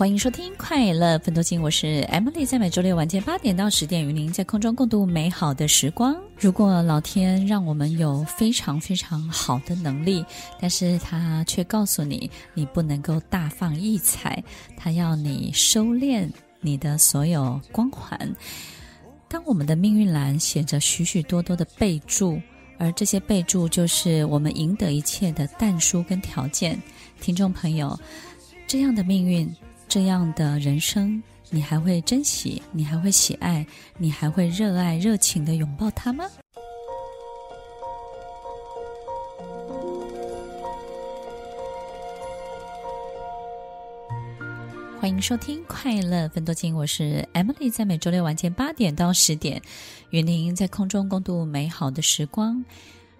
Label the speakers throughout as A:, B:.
A: 欢迎收听《快乐芬多金》，我是 Emily，在每周六晚间八点到十点，与您在空中共度美好的时光。如果老天让我们有非常非常好的能力，但是他却告诉你，你不能够大放异彩，他要你收敛你的所有光环。当我们的命运栏写着许许多多的备注，而这些备注就是我们赢得一切的但书跟条件。听众朋友，这样的命运。这样的人生，你还会珍惜？你还会喜爱？你还会热爱、热情的拥抱他吗？欢迎收听《快乐芬多金》，我是 Emily，在每周六晚间八点到十点，与您在空中共度美好的时光。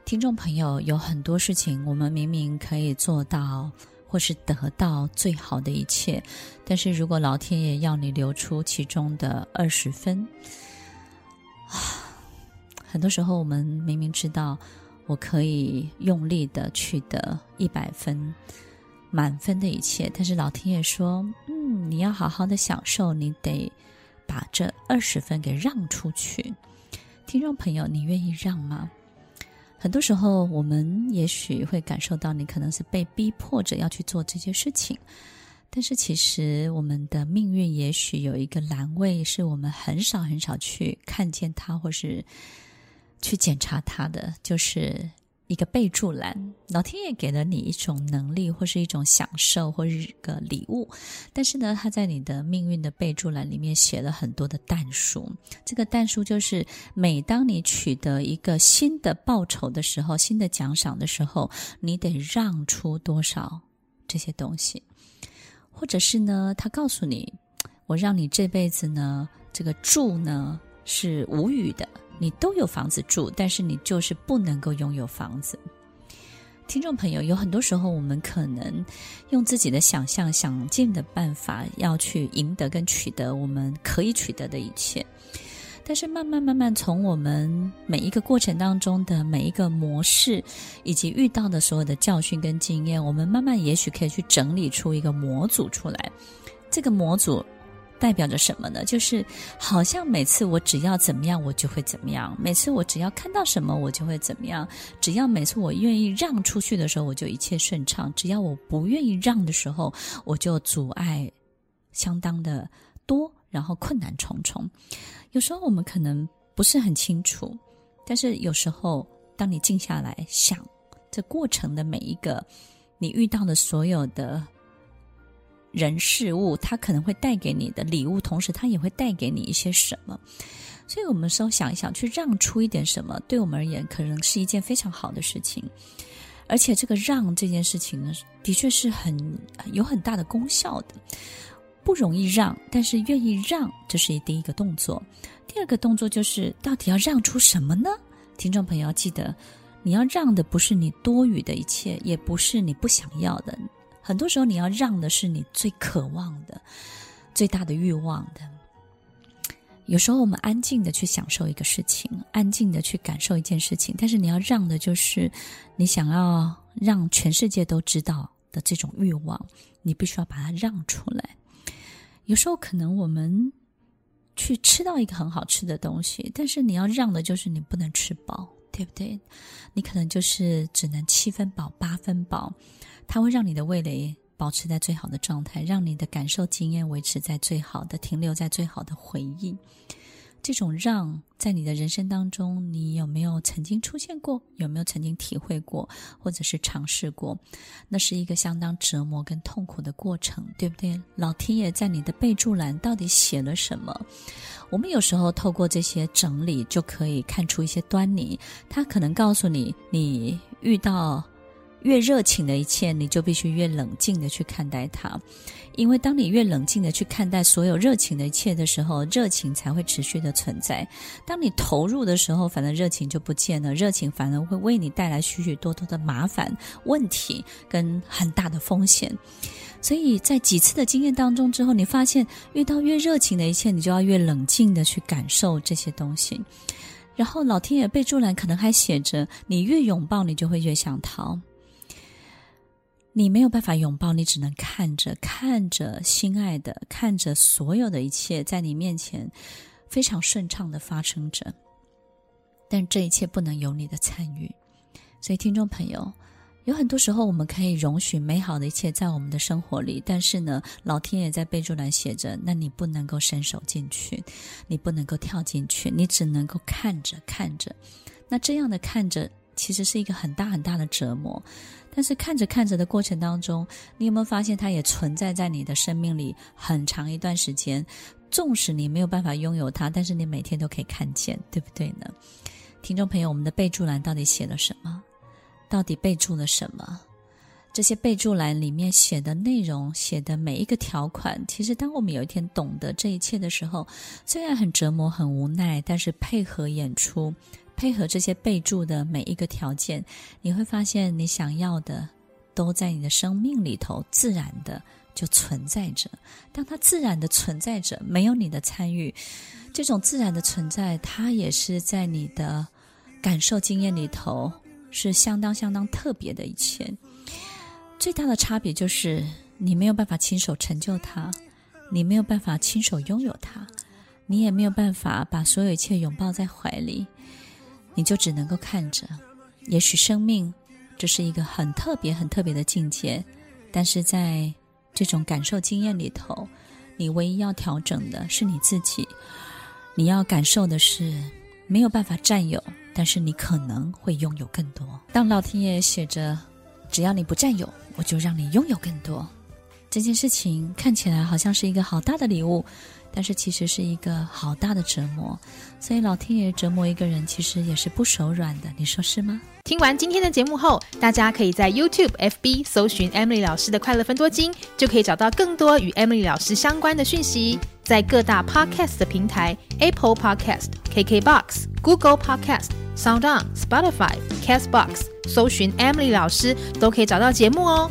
A: 听众朋友，有很多事情，我们明明可以做到。或是得到最好的一切，但是如果老天爷要你留出其中的二十分，啊，很多时候我们明明知道我可以用力的取得一百分满分的一切，但是老天爷说：“嗯，你要好好的享受，你得把这二十分给让出去。”听众朋友，你愿意让吗？很多时候，我们也许会感受到，你可能是被逼迫着要去做这些事情，但是其实我们的命运也许有一个栏位，是我们很少很少去看见它，或是去检查它的，就是。一个备注栏，老天爷给了你一种能力，或是一种享受，或是一个礼物。但是呢，他在你的命运的备注栏里面写了很多的但书。这个但书就是，每当你取得一个新的报酬的时候，新的奖赏的时候，你得让出多少这些东西，或者是呢，他告诉你，我让你这辈子呢，这个住呢是无语的。你都有房子住，但是你就是不能够拥有房子。听众朋友，有很多时候我们可能用自己的想象、想尽的办法要去赢得跟取得我们可以取得的一切，但是慢慢慢慢从我们每一个过程当中的每一个模式，以及遇到的所有的教训跟经验，我们慢慢也许可以去整理出一个模组出来。这个模组。代表着什么呢？就是好像每次我只要怎么样，我就会怎么样；每次我只要看到什么，我就会怎么样；只要每次我愿意让出去的时候，我就一切顺畅；只要我不愿意让的时候，我就阻碍相当的多，然后困难重重。有时候我们可能不是很清楚，但是有时候当你静下来想这过程的每一个你遇到的所有的。人事物，它可能会带给你的礼物，同时它也会带给你一些什么。所以，我们稍想一想，去让出一点什么，对我们而言，可能是一件非常好的事情。而且，这个让这件事情呢，的确是很有很大的功效的。不容易让，但是愿意让，这是第一个动作。第二个动作就是，到底要让出什么呢？听众朋友要记得，你要让的不是你多余的一切，也不是你不想要的。很多时候，你要让的是你最渴望的、最大的欲望的。有时候，我们安静的去享受一个事情，安静的去感受一件事情，但是你要让的就是你想要让全世界都知道的这种欲望，你必须要把它让出来。有时候，可能我们去吃到一个很好吃的东西，但是你要让的就是你不能吃饱，对不对？你可能就是只能七分饱、八分饱。它会让你的味蕾保持在最好的状态，让你的感受经验维持在最好的，停留在最好的回忆。这种让在你的人生当中，你有没有曾经出现过？有没有曾经体会过，或者是尝试过？那是一个相当折磨跟痛苦的过程，对不对？老天爷在你的备注栏到底写了什么？我们有时候透过这些整理，就可以看出一些端倪。他可能告诉你，你遇到。越热情的一切，你就必须越冷静的去看待它，因为当你越冷静的去看待所有热情的一切的时候，热情才会持续的存在。当你投入的时候，反正热情就不见了，热情反而会为你带来许许多多的麻烦、问题跟很大的风险。所以在几次的经验当中之后，你发现遇到越热情的一切，你就要越冷静的去感受这些东西。然后老天爷备注栏可能还写着：你越拥抱，你就会越想逃。你没有办法拥抱，你只能看着，看着心爱的，看着所有的一切在你面前非常顺畅的发生着，但这一切不能有你的参与。所以，听众朋友，有很多时候我们可以容许美好的一切在我们的生活里，但是呢，老天爷在备注栏写着，那你不能够伸手进去，你不能够跳进去，你只能够看着看着。那这样的看着，其实是一个很大很大的折磨。但是看着看着的过程当中，你有没有发现它也存在在你的生命里很长一段时间？纵使你没有办法拥有它，但是你每天都可以看见，对不对呢？听众朋友，我们的备注栏到底写了什么？到底备注了什么？这些备注栏里面写的内容，写的每一个条款，其实当我们有一天懂得这一切的时候，虽然很折磨、很无奈，但是配合演出。配合这些备注的每一个条件，你会发现你想要的都在你的生命里头自然的就存在着。当它自然的存在着，没有你的参与，这种自然的存在，它也是在你的感受经验里头是相当相当特别的一切。最大的差别就是你没有办法亲手成就它，你没有办法亲手拥有它，你也没有办法把所有一切拥抱在怀里。你就只能够看着，也许生命这是一个很特别、很特别的境界，但是在这种感受经验里头，你唯一要调整的是你自己。你要感受的是没有办法占有，但是你可能会拥有更多。当老天爷写着“只要你不占有，我就让你拥有更多”，这件事情看起来好像是一个好大的礼物。但是其实是一个好大的折磨，所以老天爷折磨一个人，其实也是不手软的，你说是吗？
B: 听完今天的节目后，大家可以在 YouTube、FB 搜寻 Emily 老师的快乐分多金，就可以找到更多与 Emily 老师相关的讯息。在各大 Podcast 的平台，Apple Podcast、KKBox、Google Podcast、SoundOn、Spotify、Castbox，搜寻 Emily 老师都可以找到节目哦。